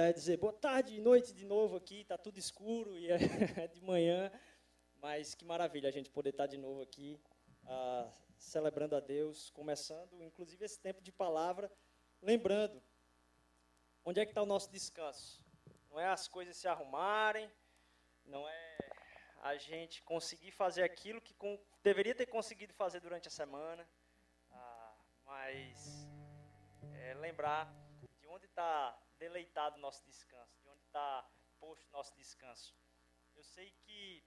É dizer boa tarde, noite de novo aqui, tá tudo escuro e é de manhã, mas que maravilha a gente poder estar de novo aqui, uh, celebrando a Deus, começando inclusive esse tempo de palavra, lembrando onde é que está o nosso descanso. Não é as coisas se arrumarem, não é a gente conseguir fazer aquilo que com, deveria ter conseguido fazer durante a semana, uh, mas é, lembrar de onde está deleitado nosso descanso, de onde está posto nosso descanso. Eu sei que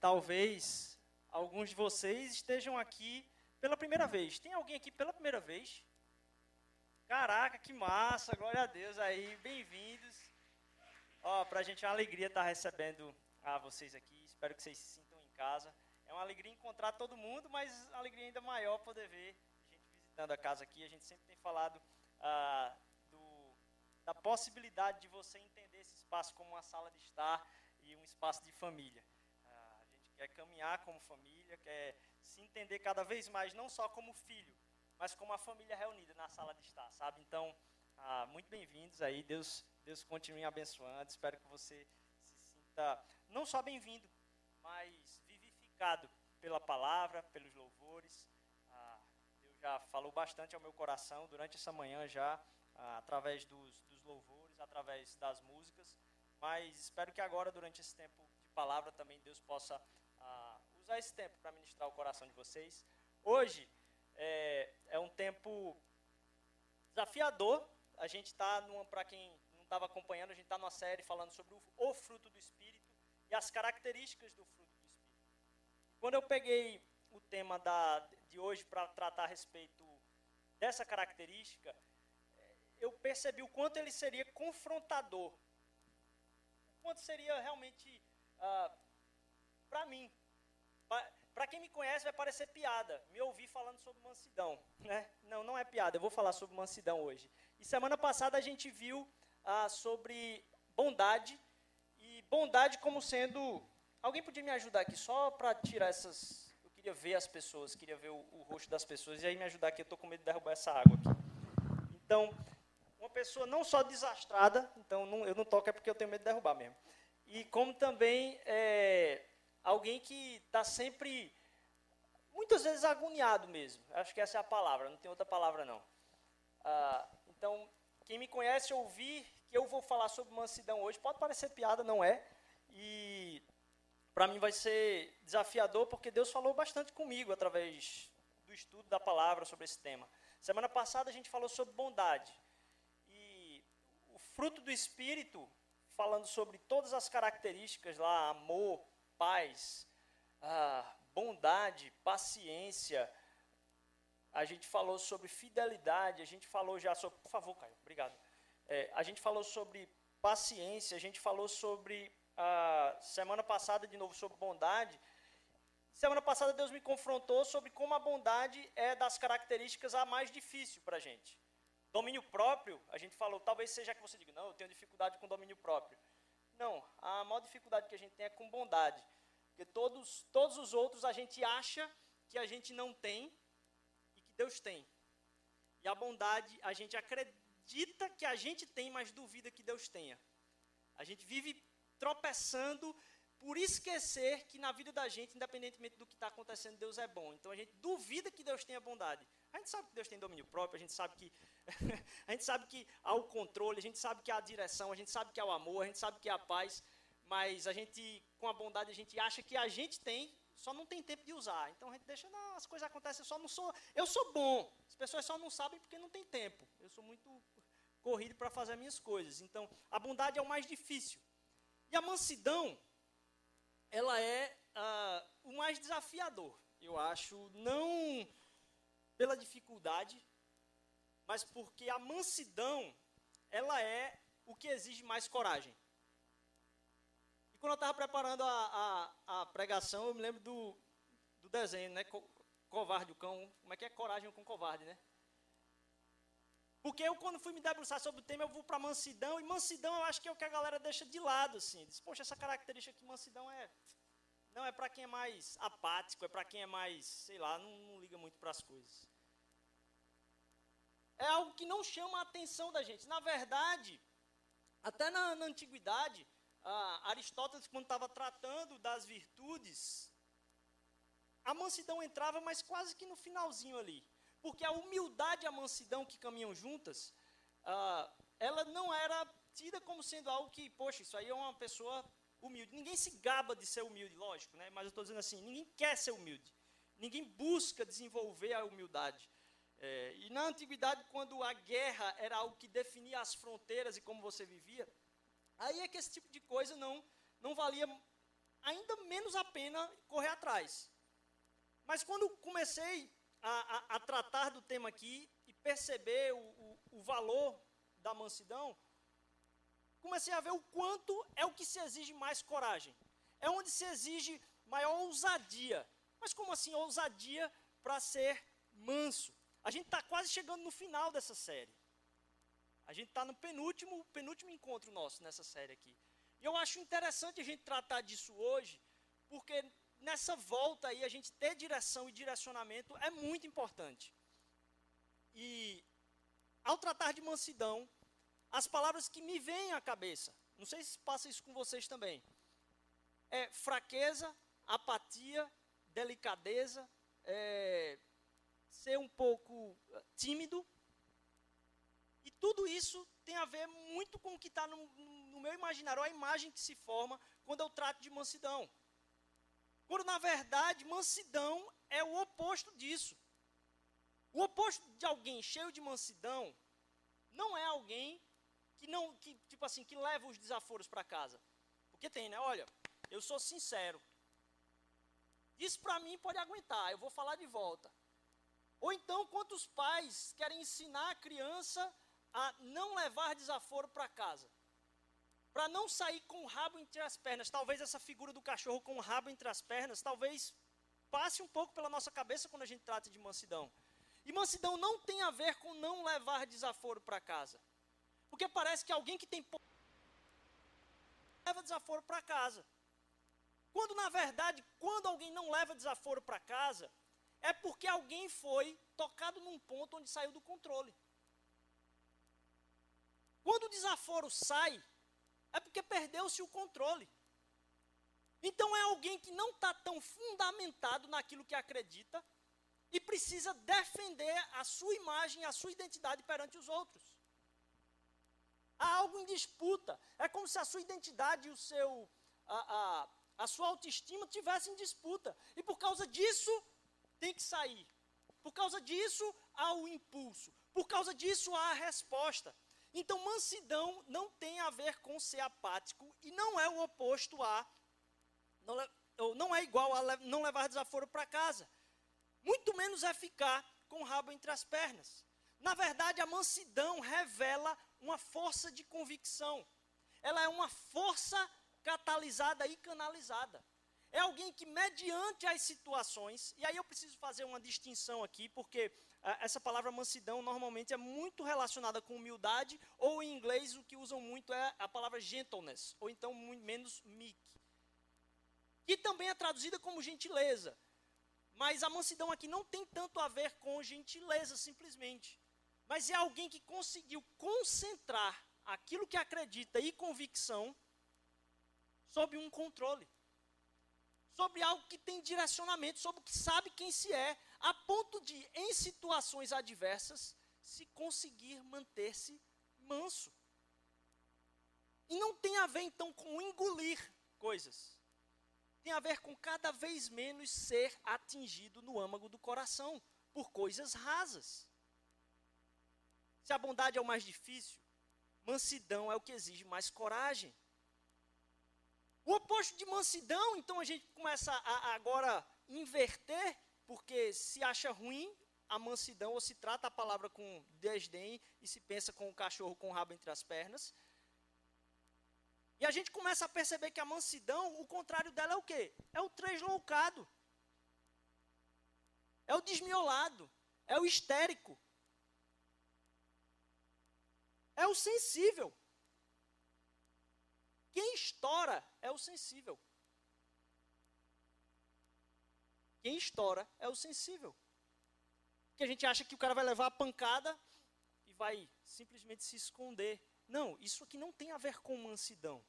talvez alguns de vocês estejam aqui pela primeira vez. Tem alguém aqui pela primeira vez? Caraca, que massa, glória a Deus aí, bem-vindos. Ó, pra gente é uma alegria estar recebendo a vocês aqui. Espero que vocês se sintam em casa. É uma alegria encontrar todo mundo, mas alegria ainda maior poder ver gente visitando a casa aqui. A gente sempre tem falado ah, da possibilidade de você entender esse espaço como uma sala de estar e um espaço de família. Ah, a gente quer caminhar como família, quer se entender cada vez mais, não só como filho, mas como uma família reunida na sala de estar, sabe? Então, ah, muito bem-vindos aí, Deus, Deus continue abençoando, espero que você se sinta não só bem-vindo, mas vivificado pela palavra, pelos louvores. Ah, Deus já falou bastante ao meu coração durante essa manhã já, através dos, dos louvores, através das músicas. Mas espero que agora, durante esse tempo de palavra, também Deus possa ah, usar esse tempo para ministrar o coração de vocês. Hoje é, é um tempo desafiador. A gente está, para quem não estava acompanhando, a gente está numa série falando sobre o, o fruto do Espírito e as características do fruto do Espírito. Quando eu peguei o tema da, de hoje para tratar a respeito dessa característica, eu percebi o quanto ele seria confrontador. O quanto seria realmente, ah, para mim, para quem me conhece vai parecer piada, me ouvir falando sobre mansidão. Né? Não, não é piada, eu vou falar sobre mansidão hoje. E semana passada a gente viu ah, sobre bondade, e bondade como sendo... Alguém podia me ajudar aqui só para tirar essas... Eu queria ver as pessoas, queria ver o, o rosto das pessoas, e aí me ajudar aqui, eu estou com medo de derrubar essa água aqui. Então, pessoa não só desastrada, então não, eu não toco é porque eu tenho medo de derrubar mesmo, e como também é, alguém que está sempre, muitas vezes agoniado mesmo, acho que essa é a palavra, não tem outra palavra não. Ah, então, quem me conhece ouvir que eu vou falar sobre mansidão hoje, pode parecer piada, não é, e para mim vai ser desafiador porque Deus falou bastante comigo através do estudo da palavra sobre esse tema. Semana passada a gente falou sobre bondade fruto do Espírito, falando sobre todas as características lá, amor, paz, ah, bondade, paciência. A gente falou sobre fidelidade, a gente falou já sobre. Por favor, Caio, obrigado. É, a gente falou sobre paciência, a gente falou sobre. Ah, semana passada, de novo, sobre bondade. Semana passada, Deus me confrontou sobre como a bondade é das características a mais difícil para a gente. Domínio próprio, a gente falou, talvez seja que você diga, não, eu tenho dificuldade com domínio próprio. Não, a maior dificuldade que a gente tem é com bondade. Porque todos, todos os outros a gente acha que a gente não tem e que Deus tem. E a bondade, a gente acredita que a gente tem, mas duvida que Deus tenha. A gente vive tropeçando por esquecer que na vida da gente, independentemente do que está acontecendo, Deus é bom. Então a gente duvida que Deus tenha bondade. A gente sabe que Deus tem domínio próprio, a gente sabe que a gente sabe que há o controle, a gente sabe que há a direção, a gente sabe que há o amor, a gente sabe que há a paz, mas a gente, com a bondade, a gente acha que a gente tem, só não tem tempo de usar. Então a gente deixa, não, as coisas acontecem, eu só não sou, eu sou bom. As pessoas só não sabem porque não tem tempo. Eu sou muito corrido para fazer as minhas coisas. Então, a bondade é o mais difícil. E a mansidão, ela é uh, o mais desafiador, eu acho, não pela dificuldade, mas porque a mansidão, ela é o que exige mais coragem. E quando eu estava preparando a, a, a, pregação, eu me lembro do, do desenho, né? covarde, o cão. Como é que é coragem com covarde, né? Porque eu, quando fui me debruçar sobre o tema, eu vou para mansidão, e mansidão eu acho que é o que a galera deixa de lado, assim. Diz, poxa, essa característica que mansidão é. Não, é para quem é mais apático, é para quem é mais, sei lá, não, não liga muito para as coisas é algo que não chama a atenção da gente. Na verdade, Até na, na antiguidade, Aristóteles, quando estava tratando das virtudes, a mansidão entrava, mas quase que no finalzinho ali. Porque a humildade e a mansidão que caminham juntas, ah, ela não era tida como sendo algo que, poxa, isso aí é uma pessoa humilde. Ninguém se gaba de ser humilde, lógico, né? mas eu estou dizendo assim, ninguém quer ser humilde. Ninguém busca desenvolver a humildade. É, e na antiguidade, quando a guerra era algo que definia as fronteiras e como você vivia, aí é que esse tipo de coisa não, não valia ainda menos a pena correr atrás. Mas quando comecei a, a, a tratar do tema aqui e perceber o, o, o valor da mansidão, comecei a ver o quanto é o que se exige mais coragem. É onde se exige maior ousadia. Mas como assim ousadia para ser manso? A gente está quase chegando no final dessa série. A gente está no penúltimo, penúltimo encontro nosso nessa série aqui. E eu acho interessante a gente tratar disso hoje, porque nessa volta aí a gente ter direção e direcionamento é muito importante. E ao tratar de mansidão, as palavras que me vêm à cabeça, não sei se passa isso com vocês também, é fraqueza, apatia, delicadeza, é, ser um pouco eh, tímido. E tudo isso tem a ver muito com o que está no, no meu imaginário, a imagem que se forma quando eu trato de mansidão. Quando, na verdade, mansidão é o oposto disso. O oposto de alguém cheio de mansidão não é alguém que não, que, tipo assim, que leva os desaforos para casa. Porque tem, né? Olha, eu sou sincero. Isso para mim pode aguentar, eu vou falar de volta. Ou então, quantos pais querem ensinar a criança a não levar desaforo para casa? para não sair com o rabo entre as pernas. Talvez essa figura do cachorro com o rabo entre as pernas, talvez passe um pouco pela nossa cabeça quando a gente trata de mansidão. E mansidão não tem a ver com não levar desaforo para casa. Porque parece que alguém que tem leva desaforo para casa. Quando na verdade, quando alguém não leva desaforo para casa, é porque alguém foi tocado num ponto onde saiu do controle. Quando o desaforo sai, é porque perdeu-se o controle. Então é alguém que não está tão fundamentado naquilo que acredita e precisa defender a sua imagem, a sua identidade perante os outros. Há algo em disputa. É como se a sua identidade e o seu, a, a, a sua autoestima tivessem em disputa. E por causa disso, tem que sair. Por causa disso, há o impulso. Por causa disso, há a resposta. Então, mansidão não tem a ver com ser apático e não é o oposto a. Não, não é igual a não levar desaforo para casa. Muito menos é ficar com o rabo entre as pernas. Na verdade, a mansidão revela uma força de convicção. Ela é uma força catalisada e canalizada. É alguém que, mediante as situações, e aí eu preciso fazer uma distinção aqui, porque essa palavra mansidão normalmente é muito relacionada com humildade, ou em inglês o que usam muito é a palavra gentleness, ou então menos meek. Que também é traduzida como gentileza. Mas a mansidão aqui não tem tanto a ver com gentileza simplesmente. Mas é alguém que conseguiu concentrar aquilo que acredita e convicção sob um controle. Sobre algo que tem direcionamento, sobre o que sabe quem se é, a ponto de, em situações adversas, se conseguir manter-se manso. E não tem a ver, então, com engolir coisas. Tem a ver com cada vez menos ser atingido no âmago do coração por coisas rasas. Se a bondade é o mais difícil, mansidão é o que exige mais coragem. O oposto de mansidão, então a gente começa a, a agora inverter porque se acha ruim a mansidão, ou se trata a palavra com desdém e se pensa com o cachorro com o rabo entre as pernas. E a gente começa a perceber que a mansidão, o contrário dela é o quê? É o tresloucado. É o desmiolado. É o histérico. É o sensível. Quem estoura é o sensível. Quem estoura é o sensível. Porque a gente acha que o cara vai levar a pancada e vai simplesmente se esconder. Não, isso aqui não tem a ver com mansidão.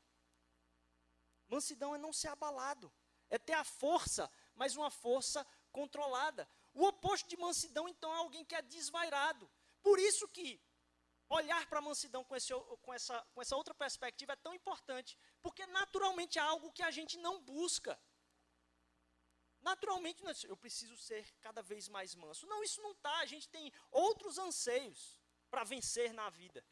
Mansidão é não ser abalado, é ter a força, mas uma força controlada. O oposto de mansidão, então, é alguém que é desvairado. Por isso que olhar para a mansidão com, esse, com, essa, com essa outra perspectiva é tão importante, porque naturalmente é algo que a gente não busca. Naturalmente, é eu preciso ser cada vez mais manso. Não, isso não está. A gente tem outros anseios para vencer na vida.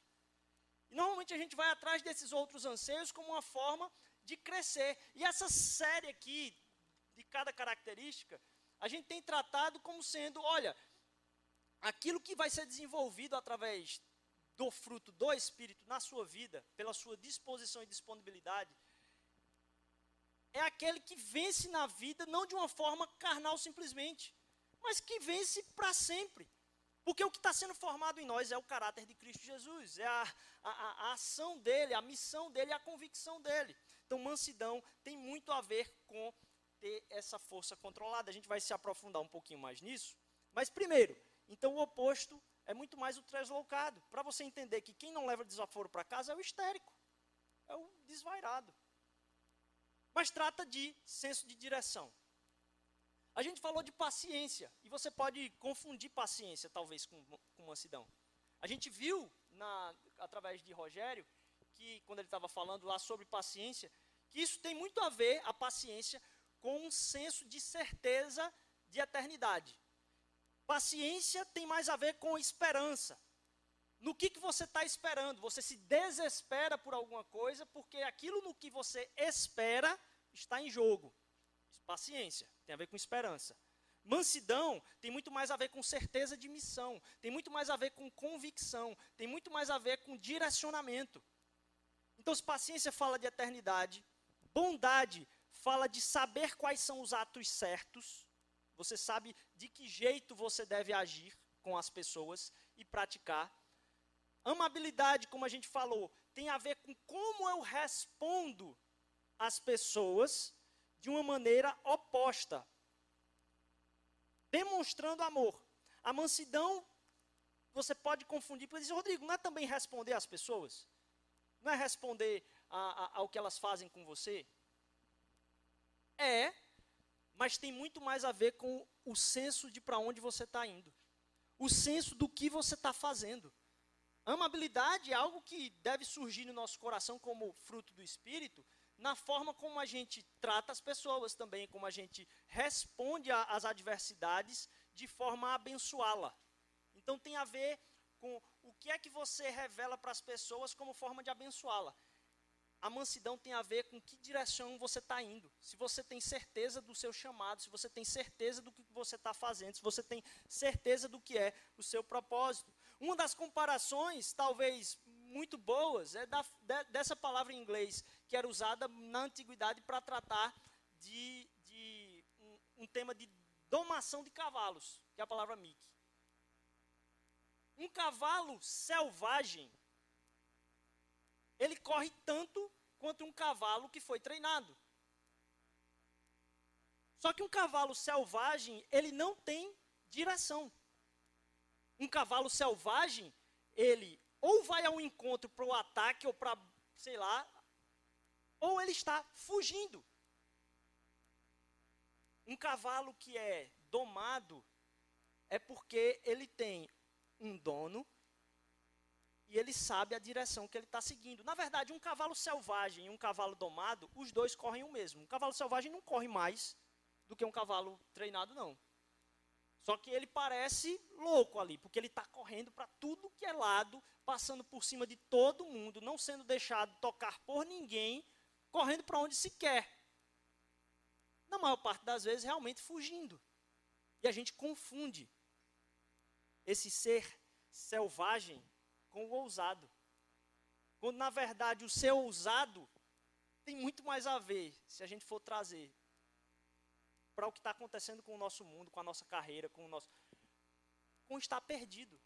E normalmente a gente vai atrás desses outros anseios como uma forma de crescer. E essa série aqui, de cada característica, a gente tem tratado como sendo, olha, aquilo que vai ser desenvolvido através do fruto do Espírito na sua vida, pela sua disposição e disponibilidade, é aquele que vence na vida não de uma forma carnal simplesmente, mas que vence para sempre. Porque o que está sendo formado em nós é o caráter de Cristo Jesus, é a, a, a, ação dele, a missão dele, a convicção dele. Então, mansidão tem muito a ver com ter essa força controlada. A gente vai se aprofundar um pouquinho mais nisso. Mas, primeiro, então o oposto é muito mais o translocado. Para você entender que quem não leva desaforo para casa é o histérico, é o desvairado. Mas trata de senso de direção. A gente falou de paciência, e você pode confundir paciência, talvez, com, com mansidão. A gente viu, na, através de Rogério, que quando ele estava falando lá sobre paciência, que isso tem muito a ver, a paciência, com um senso de certeza de eternidade. Paciência tem mais a ver com esperança. No que, que você está esperando? Você se desespera por alguma coisa, porque aquilo no que você espera está em jogo. Paciência, tem a ver com esperança. Mansidão tem muito mais a ver com certeza de missão, tem muito mais a ver com convicção, tem muito mais a ver com direcionamento. Então, se paciência fala de eternidade, bondade fala de saber quais são os atos certos, você sabe de que jeito você deve agir com as pessoas e praticar. Amabilidade, como a gente falou, tem a ver com como eu respondo às pessoas de uma maneira oposta, demonstrando amor. A mansidão, você pode confundir, porque dizer, Rodrigo, não é também responder às pessoas? Não é responder a, a, ao que elas fazem com você? É, mas tem muito mais a ver com o senso de para onde você está indo. O senso do que você está fazendo. Amabilidade é algo que deve surgir no nosso coração como fruto do Espírito, na forma como a gente trata as pessoas também, como a gente responde às adversidades de forma a abençoá-la. Então tem a ver com o que é que você revela para as pessoas como forma de abençoá-la. A mansidão tem a ver com que direção você está indo. Se você tem certeza do seu chamado, se você tem certeza do que você está fazendo, se você tem certeza do que é o seu propósito. Uma das comparações, talvez muito boas, é da, de, dessa palavra em inglês, que era usada na antiguidade para tratar de, de um, um, tema de domação de cavalos, que é a palavra mic. Um cavalo selvagem, ele corre tanto quanto um cavalo que foi treinado. Só que um cavalo selvagem, ele não tem direção. Um cavalo selvagem, ele ou vai ao encontro para o ataque ou para, sei lá, ou ele está fugindo. Um cavalo que é domado é porque ele tem um dono e ele sabe a direção que ele está seguindo. Na verdade, um cavalo selvagem e um cavalo domado, os dois correm o mesmo. Um cavalo selvagem não corre mais do que um cavalo treinado, não. Só que ele parece louco ali, porque ele está correndo para tudo que é lado, passando por cima de todo mundo, não sendo deixado tocar por ninguém, correndo para onde se quer. Na maior parte das vezes, realmente fugindo. E a gente confunde esse ser selvagem com o ousado. Quando, na verdade, o ser ousado tem muito mais a ver, se a gente for trazer para o que está acontecendo com o nosso mundo, com a nossa carreira, com o nosso. com estar perdido.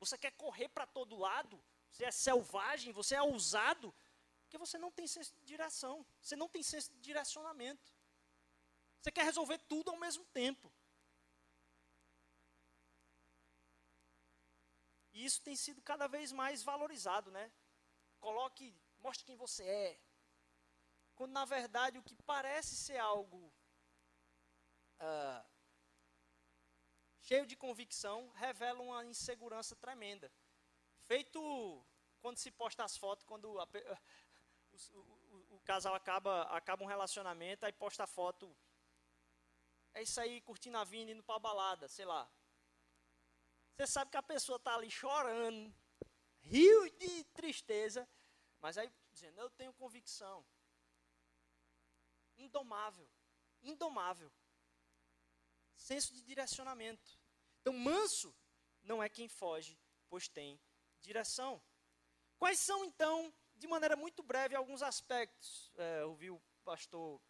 Você quer correr para todo lado, você é selvagem, você é ousado, porque você não tem senso de direção, você não tem senso de direcionamento. Você quer resolver tudo ao mesmo tempo. E isso tem sido cada vez mais valorizado, né? coloque, mostre quem você é. Quando na verdade o que parece ser algo uh, cheio de convicção revela uma insegurança tremenda. Feito quando se posta as fotos, quando a, o, o, o, casal acaba, acaba um relacionamento, aí posta a foto. É isso aí, curtindo a vida, indo para a balada, sei lá. Você sabe que a pessoa está ali chorando, rio de tristeza, mas aí dizendo, eu tenho convicção. Indomável, indomável. Senso de direcionamento. Então, manso não é quem foge, pois tem direção. Quais são, então, de maneira muito breve, alguns aspectos? É, eu vi o pastor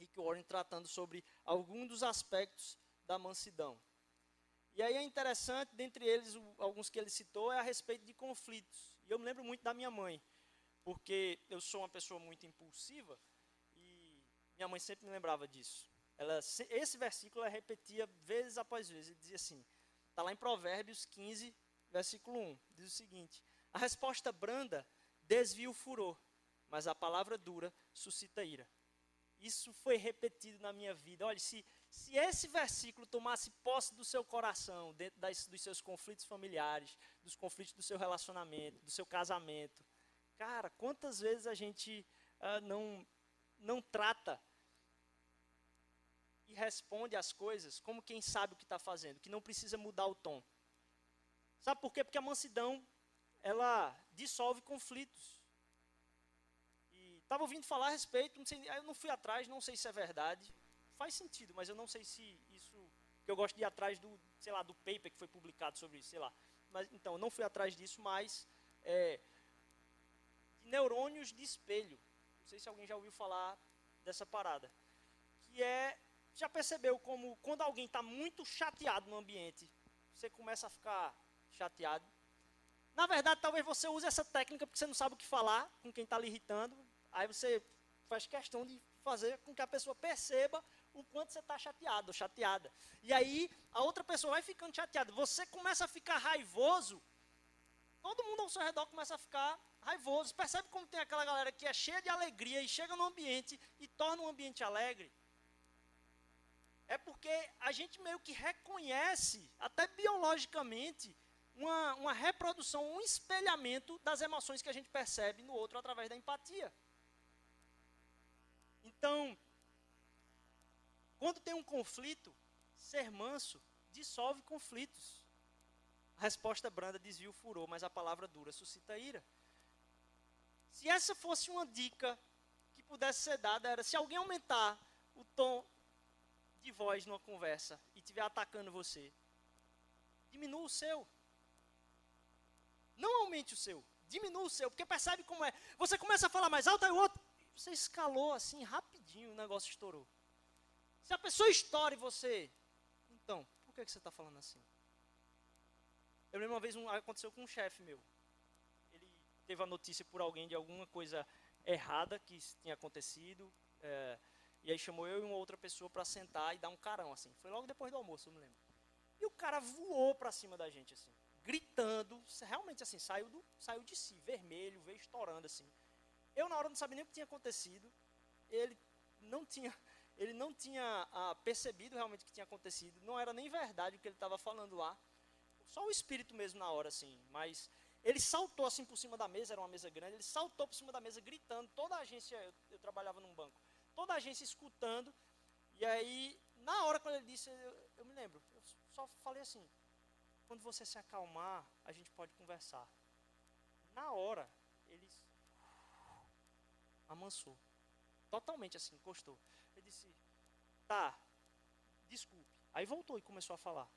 Rick Warren tratando sobre alguns dos aspectos da mansidão. E aí é interessante, dentre eles, alguns que ele citou, é a respeito de conflitos. E eu me lembro muito da minha mãe, porque eu sou uma pessoa muito impulsiva e minha mãe sempre me lembrava disso. Ela, esse versículo ela repetia vezes após vezes. Ele dizia assim, está lá em Provérbios 15, versículo 1. Diz o seguinte, a resposta branda desvia o furor, mas a palavra dura suscita ira. Isso foi repetido na minha vida. Olha, se se esse versículo tomasse posse do seu coração, dentro das, dos seus conflitos familiares, dos conflitos do seu relacionamento, do seu casamento, cara, quantas vezes a gente uh, não, não trata e responde as coisas como quem sabe o que está fazendo, que não precisa mudar o tom. Sabe por quê? Porque a mansidão, ela dissolve conflitos. Estava ouvindo falar a respeito, não sei, eu não fui atrás, não sei se é verdade, faz sentido, mas eu não sei se isso. eu gosto de ir atrás do, sei lá, do paper que foi publicado sobre isso, sei lá. Mas, então, eu não fui atrás disso, mas. É, neurônios de espelho. Não sei se alguém já ouviu falar dessa parada. Que é. Já percebeu como quando alguém está muito chateado no ambiente, você começa a ficar chateado? Na verdade, talvez você use essa técnica porque você não sabe o que falar com quem está lhe irritando. Aí você faz questão de fazer com que a pessoa perceba o quanto você está chateado chateada. E aí a outra pessoa vai ficando chateada. Você começa a ficar raivoso. Todo mundo ao seu redor começa a ficar raivoso. Percebe como tem aquela galera que é cheia de alegria e chega no ambiente e torna o ambiente alegre? É porque a gente meio que reconhece, até biologicamente, uma, uma reprodução, um espelhamento das emoções que a gente percebe no outro através da empatia. Então, quando tem um conflito, ser manso dissolve conflitos. A resposta branda desvia o furor, mas a palavra dura suscita ira. Se essa fosse uma dica que pudesse ser dada, era se alguém aumentar o tom de voz numa conversa e estiver atacando você, diminua o seu. Não aumente o seu, diminua o seu, porque percebe como é. Você começa a falar mais alto, aí o outro, você escalou assim rapidinho, o negócio estourou. Se a pessoa estoura você. Então, por que, que você está falando assim? Eu lembro uma vez, um, aconteceu com um chefe meu. Ele teve a notícia por alguém de alguma coisa errada que tinha acontecido. É, e aí chamou eu e uma outra pessoa para sentar e dar um carão, assim. Foi logo depois do almoço, eu me lembro. E o cara voou para cima da gente, assim. Gritando, realmente assim, saiu, do, saiu de si, vermelho, veio estourando, assim. Eu, na hora, não sabia nem o que tinha acontecido. Ele não tinha ele não tinha ah, percebido realmente o que tinha acontecido, não era nem verdade o que ele estava falando lá, só o espírito mesmo na hora, assim, mas ele saltou assim por cima da mesa, era uma mesa grande, ele saltou por cima da mesa gritando, toda a agência, eu, eu trabalhava num banco, toda a agência escutando, e aí, na hora quando ele disse, eu, eu me lembro, eu só falei assim, quando você se acalmar, a gente pode conversar. Na hora, ele amansou. Totalmente assim, encostou. Ele disse: Tá, desculpe. Aí voltou e começou a falar.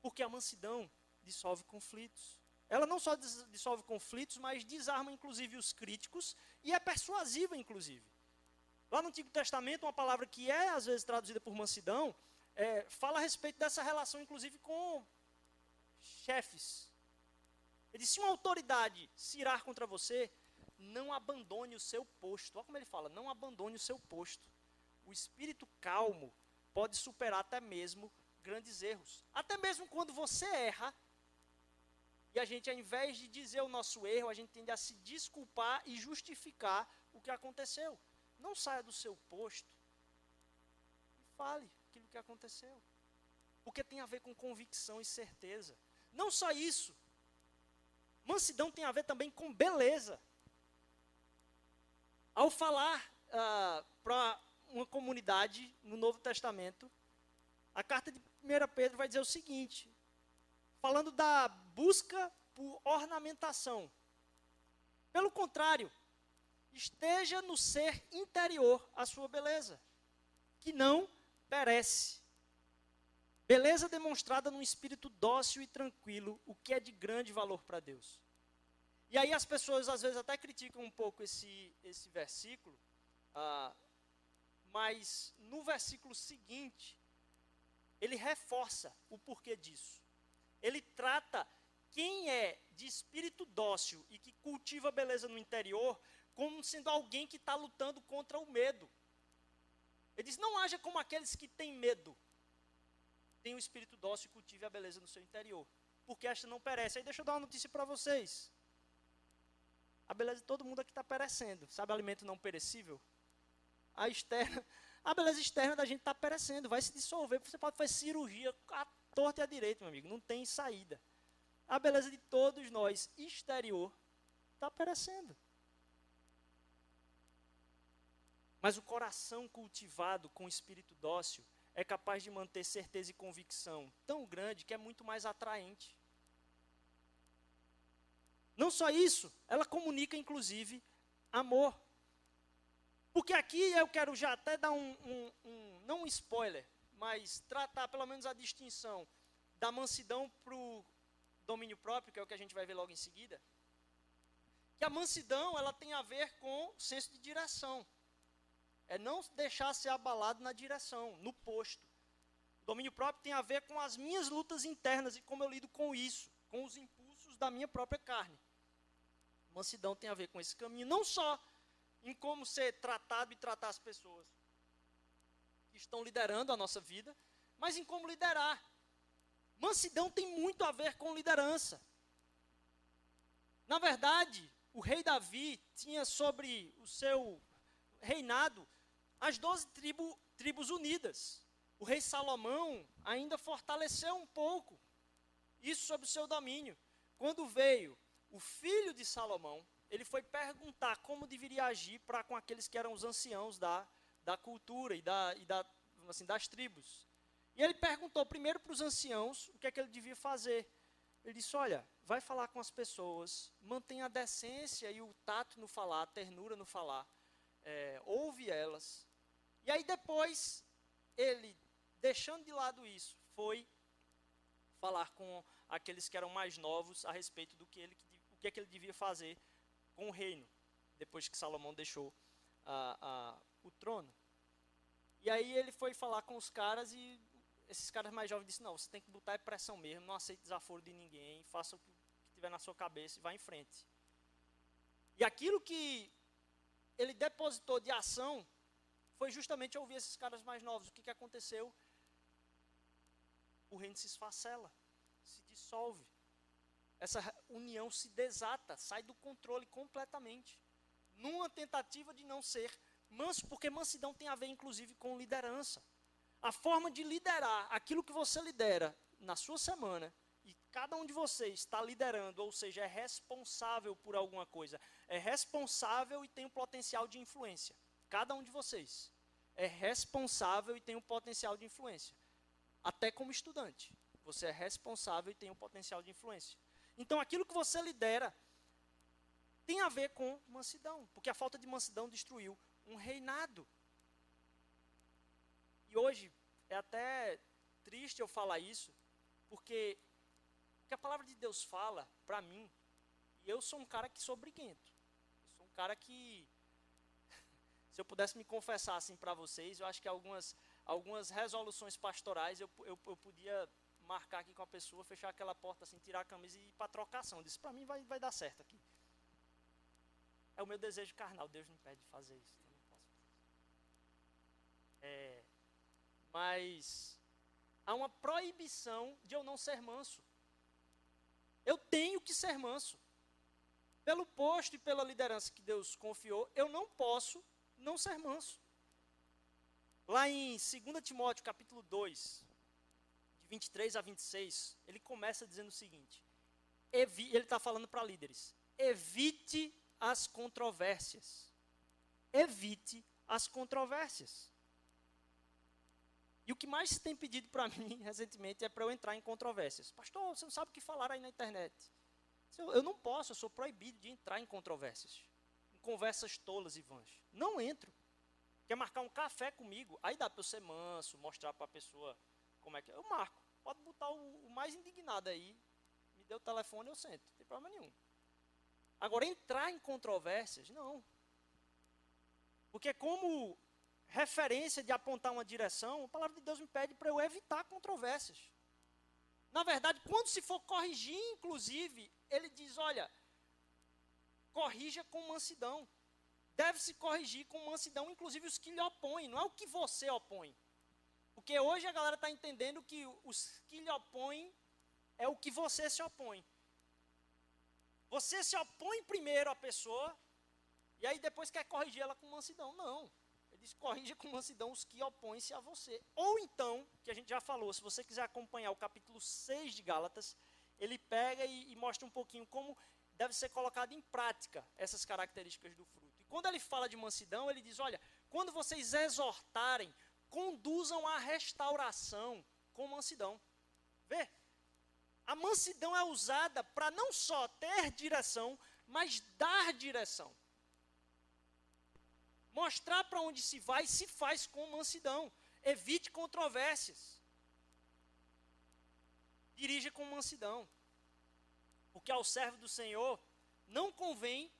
Porque a mansidão dissolve conflitos. Ela não só dissolve conflitos, mas desarma inclusive os críticos e é persuasiva, inclusive. Lá no Antigo Testamento, uma palavra que é às vezes traduzida por mansidão, é, fala a respeito dessa relação, inclusive, com chefes. Ele disse: se uma autoridade se irar contra você, não abandone o seu posto. Olha como ele fala: não abandone o seu posto. O espírito calmo pode superar até mesmo grandes erros. Até mesmo quando você erra, E a gente, ao invés de dizer o nosso erro, a gente tende a se desculpar e justificar o que aconteceu. Não saia do seu posto e fale aquilo que aconteceu. Porque tem a ver com convicção e certeza. Não só isso. Mansidão tem a ver também com beleza. Ao falar uh, para uma comunidade no Novo Testamento, a carta de 1 Pedro vai dizer o seguinte: falando da busca por ornamentação. Pelo contrário, esteja no ser interior a sua beleza, que não perece. Beleza demonstrada num espírito dócil e tranquilo, o que é de grande valor para Deus. E aí as pessoas às vezes até criticam um pouco esse, esse versículo, ah, mas no versículo seguinte, ele reforça o porquê disso. Ele trata quem é de espírito dócil e que cultiva beleza no interior como sendo alguém que está lutando contra o medo. Ele diz: não haja como aqueles que têm medo. Tem o espírito dócil e cultive a beleza no seu interior. Porque esta não perece. Aí deixa eu dar uma notícia para vocês. A beleza de todo mundo aqui está perecendo. Sabe alimento não perecível? A externa, a beleza externa da gente está perecendo, vai se dissolver. Você pode fazer cirurgia à torta e à direita, meu amigo. Não tem saída. A beleza de todos nós, exterior, está perecendo. Mas o coração cultivado com espírito dócil é capaz de manter certeza e convicção tão grande que é muito mais atraente. Não só isso, ela comunica inclusive amor. Porque aqui eu quero já até dar um, um, um não um spoiler, mas tratar pelo menos a distinção da mansidão para o domínio próprio, que é o que a gente vai ver logo em seguida. Que a mansidão ela tem a ver com senso de direção. É não deixar ser abalado na direção, no posto. O domínio próprio tem a ver com as minhas lutas internas e como eu lido com isso, com os impulsos da minha própria carne. Mansidão tem a ver com esse caminho, não só em como ser tratado e tratar as pessoas que estão liderando a nossa vida, mas em como liderar. Mansidão tem muito a ver com liderança. Na verdade, o rei Davi tinha sobre o seu reinado as doze tribo, tribos unidas. O rei Salomão ainda fortaleceu um pouco isso sobre o seu domínio. Quando veio o filho de Salomão, ele foi perguntar como deveria agir para com aqueles que eram os anciãos da, da cultura e, da, e da, assim, das tribos. E ele perguntou primeiro para os anciãos o que é que ele devia fazer. Ele disse: Olha, vai falar com as pessoas, mantenha a decência e o tato no falar, a ternura no falar, é, ouve elas, e aí depois, ele, deixando de lado isso, foi falar com aqueles que eram mais novos a respeito do que ele, o que, é que ele devia fazer com o reino, depois que Salomão deixou o trono. E aí ele foi falar com os caras e esses caras mais jovens disseram, não, você tem que botar pressão mesmo, não aceite desaforo de ninguém, faça o que tiver na sua cabeça e vá em frente. E aquilo que ele depositou de ação foi justamente ouvir esses caras mais novos. O que, que aconteceu? O reino se esfacela, se dissolve. Essa união se desata, sai do controle completamente. Numa tentativa de não ser manso, porque mansidão tem a ver, inclusive, com liderança. A forma de liderar aquilo que você lidera na sua semana, e cada um de vocês está liderando, ou seja, é responsável por alguma coisa, é responsável e tem um potencial de influência. Cada um de vocês é responsável e tem um potencial de influência. Até como estudante. Você é responsável e tem um potencial de influência. Então, aquilo que você lidera tem a ver com mansidão. Porque a falta de mansidão destruiu um reinado. E hoje é até triste eu falar isso, porque o que a palavra de Deus fala para mim, e eu sou um cara que sou briguento. Eu sou um cara que se eu pudesse me confessar assim para vocês, eu acho que algumas, algumas resoluções pastorais eu, eu, eu podia marcar aqui com a pessoa, fechar aquela porta assim, tirar a camisa e ir para trocação. Disse, para mim vai, vai dar certo aqui. É o meu desejo carnal, Deus me impede de fazer isso. Eu não posso fazer. É, mas há uma proibição de eu não ser manso. Eu tenho que ser manso. Pelo posto e pela liderança que Deus confiou, eu não posso não ser manso. Lá em 2 Timóteo, capítulo 2, de 23 a 26, ele começa dizendo o seguinte: ele está falando para líderes, evite as controvérsias. Evite as controvérsias. E o que mais se tem pedido para mim recentemente é para eu entrar em controvérsias. Pastor, você não sabe o que falar aí na internet. Eu não posso, eu sou proibido de entrar em controvérsias. Em conversas tolas e vãs. Não entro. Quer marcar um café comigo? Aí dá para eu ser manso, mostrar para a pessoa como é que é. Eu marco. Pode botar o, o mais indignado aí. Me dê o telefone, eu sento. Não tem problema nenhum. Agora, entrar em controvérsias, não. Porque como referência de apontar uma direção, a palavra de Deus me pede para eu evitar controvérsias. Na verdade, quando se for corrigir, inclusive, ele diz: olha, corrija com mansidão. Deve-se corrigir com mansidão, inclusive os que lhe opõem, não é o que você opõe. Porque hoje a galera está entendendo que os que lhe opõem é o que você se opõe. Você se opõe primeiro à pessoa, e aí depois quer corrigir ela com mansidão. Não diz: corrija com mansidão os que opõem-se a você. Ou então, que a gente já falou, se você quiser acompanhar o capítulo 6 de Gálatas, ele pega e, e mostra um pouquinho como deve ser colocado em prática essas características do fruto. Quando ele fala de mansidão, ele diz: olha, quando vocês exortarem, conduzam a restauração com mansidão. Vê? A mansidão é usada para não só ter direção, mas dar direção. Mostrar para onde se vai se faz com mansidão. Evite controvérsias. Dirija com mansidão. Porque ao servo do Senhor não convém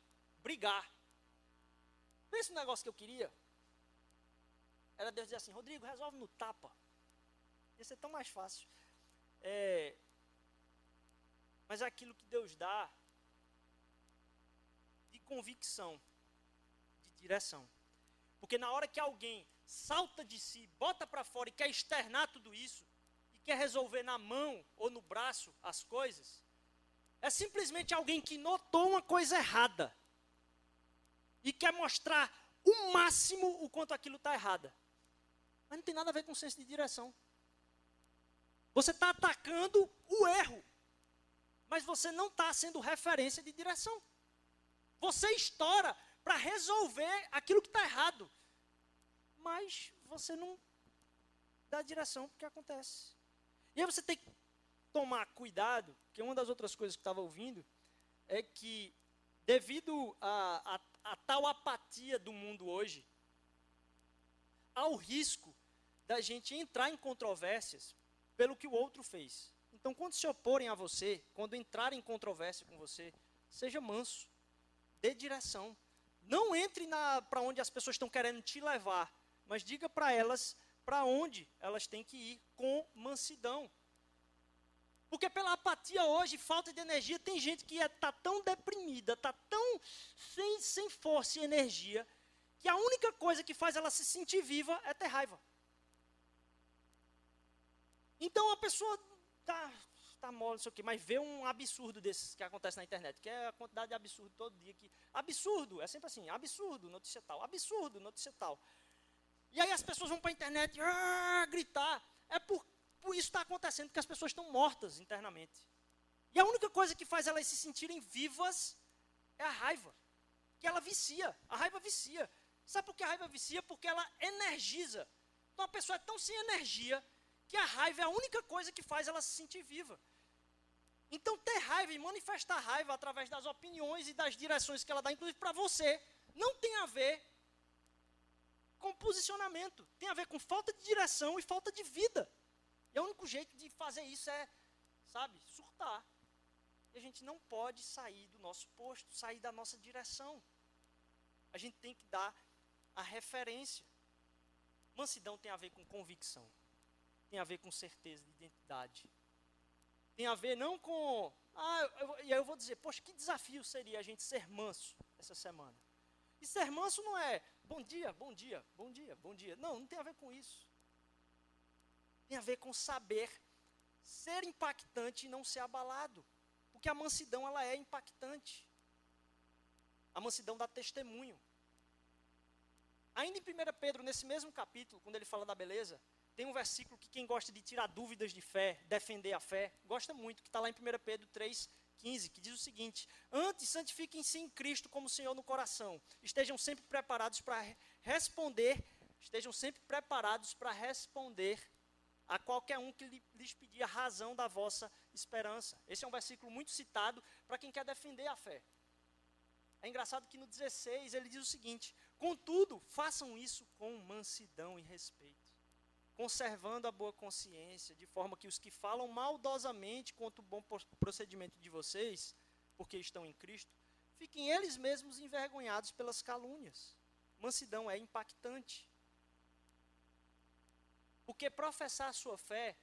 brigar. Pensa no negócio que eu queria. Era Deus dizer assim, Rodrigo, resolve no tapa. Ia ser tão mais fácil. É, mas é aquilo que Deus dá de convicção, de direção. Porque na hora que alguém salta de si, bota para fora e quer externar tudo isso, e quer resolver na mão ou no braço as coisas, é simplesmente alguém que notou uma coisa errada e quer mostrar o máximo o quanto aquilo está errado. Mas não tem nada a ver com senso de direção. Você está atacando o erro, mas você não está sendo referência de direção. Você estoura para resolver aquilo que está errado. Mas você não dá direção para o que acontece. E aí você tem que tomar cuidado, que uma das outras coisas que estava ouvindo é que, devido a, a, a tal apatia do mundo hoje, há o risco da gente entrar em controvérsias pelo que o outro fez. Então, quando se oporem a você, quando entrarem em controvérsia com você, seja manso, dê direção. Não entre para onde as pessoas estão querendo te levar, mas diga para elas para onde elas têm que ir com mansidão. Porque pela apatia hoje, falta de energia, tem gente que está é, tão deprimida, está tão sem, sem força e energia, que a única coisa que faz ela se sentir viva é ter raiva. Então a pessoa está tá mole, não sei o quê, mas vê um absurdo desses que acontece na internet, que é a quantidade de absurdo todo dia. Que, absurdo, é sempre assim, absurdo, notícia tal, absurdo, notícia tal. E aí as pessoas vão para a internet ah, gritar. É por, por isso está acontecendo, que as pessoas estão mortas internamente. E a única coisa que faz elas se sentirem vivas é a raiva. Que ela vicia. A raiva vicia. Sabe por que a raiva vicia? Porque ela energiza. Então a pessoa é tão sem energia que a raiva é a única coisa que faz ela se sentir viva. Então, ter raiva e manifestar raiva através das opiniões e das direções que ela dá, inclusive para você, não tem a ver com posicionamento. Tem a ver com falta de direção e falta de vida. E o único jeito de fazer isso é, sabe, surtar. E a gente não pode sair do nosso posto, sair da nossa direção. A gente tem que dar a referência. Mansidão tem a ver com convicção. Tem a ver com certeza de identidade tem a ver não com. Ah, eu, e aí eu vou dizer, poxa, que desafio seria a gente ser manso essa semana. E ser manso não é bom dia, bom dia, bom dia, bom dia. Não, não tem a ver com isso. Tem a ver com saber ser impactante e não ser abalado. Porque a mansidão ela é impactante. A mansidão dá testemunho. Ainda em 1 Pedro, nesse mesmo capítulo, quando ele fala da beleza, tem um versículo que quem gosta de tirar dúvidas de fé, defender a fé, gosta muito, que está lá em 1 Pedro 3, 15, que diz o seguinte: Antes, santifiquem-se em Cristo como Senhor no coração. Estejam sempre preparados para responder, estejam sempre preparados para responder a qualquer um que lhes pedir a razão da vossa esperança. Esse é um versículo muito citado para quem quer defender a fé. É engraçado que no 16 ele diz o seguinte: Contudo, façam isso com mansidão e respeito, conservando a boa consciência, de forma que os que falam maldosamente contra o bom procedimento de vocês, porque estão em Cristo, fiquem eles mesmos envergonhados pelas calúnias. Mansidão é impactante. Porque professar a sua fé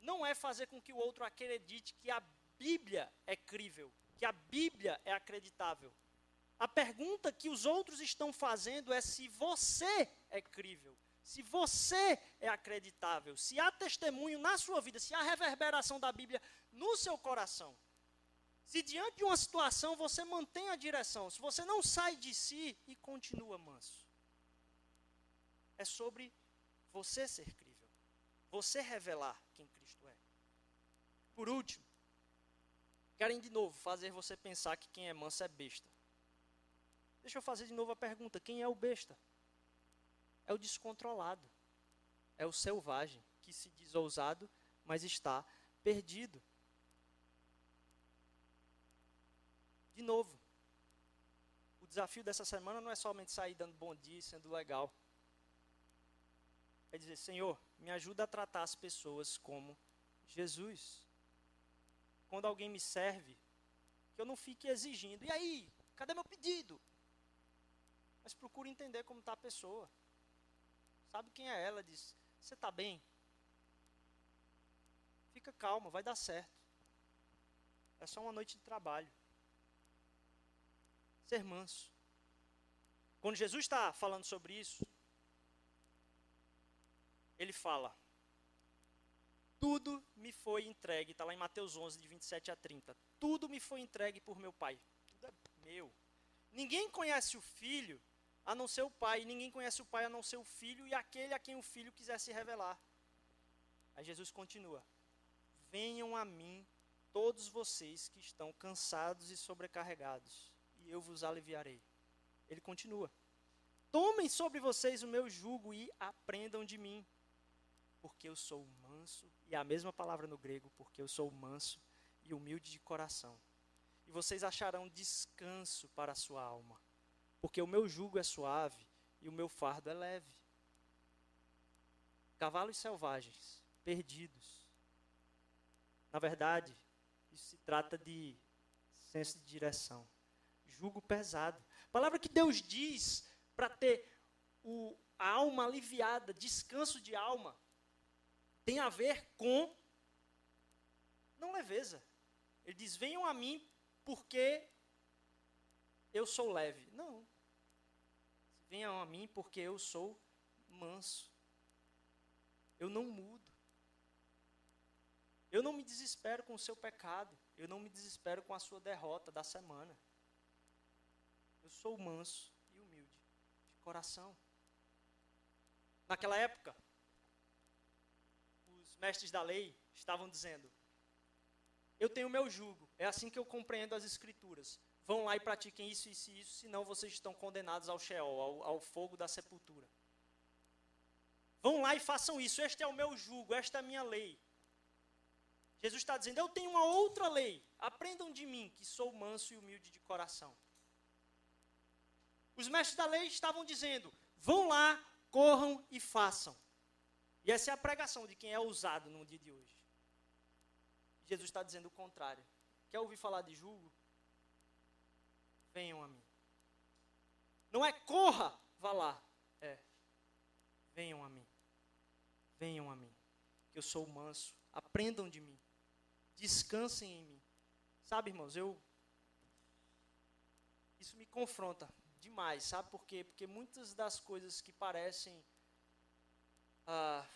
não é fazer com que o outro acredite que a Bíblia é crível, que a Bíblia é acreditável. A pergunta que os outros estão fazendo é se você é crível, se você é acreditável, se há testemunho na sua vida, se há reverberação da Bíblia no seu coração. Se diante de uma situação você mantém a direção, se você não sai de si e continua manso. É sobre você ser crível, você revelar quem Cristo é. Por último, querem de novo fazer você pensar que quem é manso é besta. Deixa eu fazer de novo a pergunta: quem é o besta? É o descontrolado, é o selvagem, que se diz ousado, mas está perdido. De novo, o desafio dessa semana não é somente sair dando bom dia e sendo legal. É dizer, Senhor, me ajuda a tratar as pessoas como Jesus. Quando alguém me serve, que eu não fique exigindo. E aí, cadê meu pedido? Mas procure entender como está a pessoa. Sabe quem é ela? Diz: Você está bem? Fica calma, vai dar certo. É só uma noite de trabalho. Ser manso. Quando Jesus está falando sobre isso, ele fala: Tudo me foi entregue, está lá em Mateus 11, de 27 a 30. Tudo me foi entregue por meu Pai. Tudo é meu. Ninguém conhece o Filho a não ser o Pai, ninguém conhece o Pai a não ser o Filho e aquele a quem o Filho quiser se revelar. Aí Jesus continua: Venham a mim todos vocês que estão cansados e sobrecarregados, e eu vos aliviarei. Ele continua: Tomem sobre vocês o meu jugo e aprendam de mim, porque eu sou manso, e a mesma palavra no grego, porque eu sou manso e humilde de coração. E vocês acharão descanso para a sua alma porque o meu jugo é suave e o meu fardo é leve. Cavalos selvagens, perdidos. Na verdade, isso se trata de senso de direção. Jugo pesado. Palavra que Deus diz para ter o, a alma aliviada, descanso de alma, tem a ver com não leveza. Ele diz: venham a mim porque eu sou leve. Não. Venham a mim, porque eu sou manso. Eu não mudo. Eu não me desespero com o seu pecado. Eu não me desespero com a sua derrota da semana. Eu sou manso e humilde de coração. Naquela época, mestres da lei estavam dizendo: Eu tenho meu jugo, é assim que eu compreendo as Escrituras vão lá e pratiquem isso, isso e isso, senão vocês estão condenados ao Sheol, ao, ao fogo da sepultura. Vão lá e façam isso, este é o meu jugo, esta é a minha lei. Jesus está dizendo: Eu tenho uma outra lei, aprendam de mim, que sou manso e humilde de coração. Os mestres da lei estavam dizendo: Vão lá, corram e façam. E essa é a pregação de quem é ousado no dia de hoje. Jesus está dizendo o contrário. Quer ouvir falar de jugo? venham a mim. Não é corra, vá lá. É, venham a mim. Venham a mim. Que eu sou manso. Aprendam de mim. Descansem em mim. Sabe, irmãos, eu. Isso me confronta demais, sabe por quê? Porque muitas das coisas que parecem ah,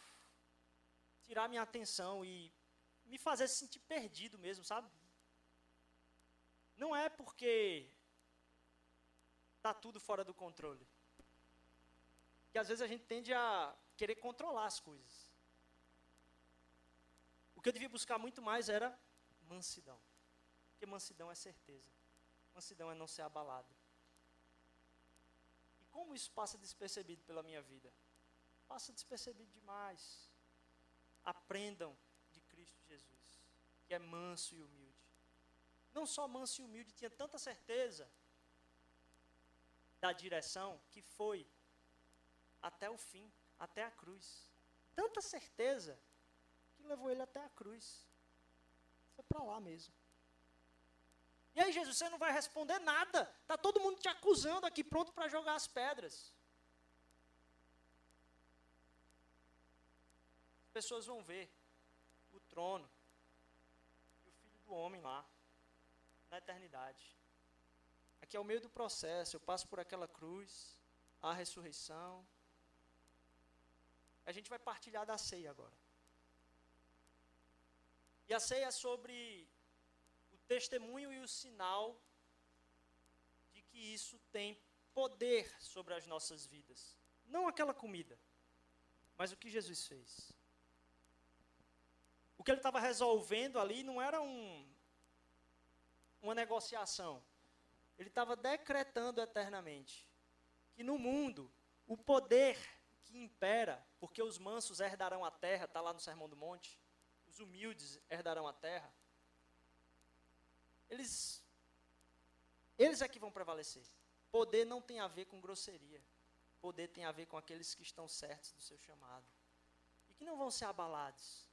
tirar minha atenção e me fazer sentir perdido mesmo, sabe? não é porque está tudo fora do controle. Que às vezes a gente tende a querer controlar as coisas. O que eu devia buscar muito mais era mansidão. Porque mansidão é certeza. Mansidão é não ser abalado. E como isso passa despercebido pela minha vida? Passa despercebido demais. Aprendam de Cristo Jesus, que é manso e humilde. Não só manso e humilde, tinha tanta certeza da direção que foi até o fim, até a cruz. Tanta certeza que levou ele até a cruz. Foi para lá mesmo. E aí, Jesus, você não vai responder nada. Tá todo mundo te acusando aqui, pronto para jogar as pedras. Pessoas vão ver o trono e o filho do homem lá na eternidade. Aqui é o meio do processo, eu passo por aquela cruz, a ressurreição. A gente vai partilhar da ceia agora. E a ceia é sobre o testemunho e o sinal de que isso tem poder sobre as nossas vidas. Não aquela comida, mas o que Jesus fez. O que ele estava resolvendo ali não era um, uma negociação. Ele estava decretando eternamente que no mundo o poder que impera, porque os mansos herdarão a terra, está lá no Sermão do Monte, os humildes herdarão a terra, eles, eles é que vão prevalecer. Poder não tem a ver com grosseria. Poder tem a ver com aqueles que estão certos do seu chamado. E que não vão ser abalados.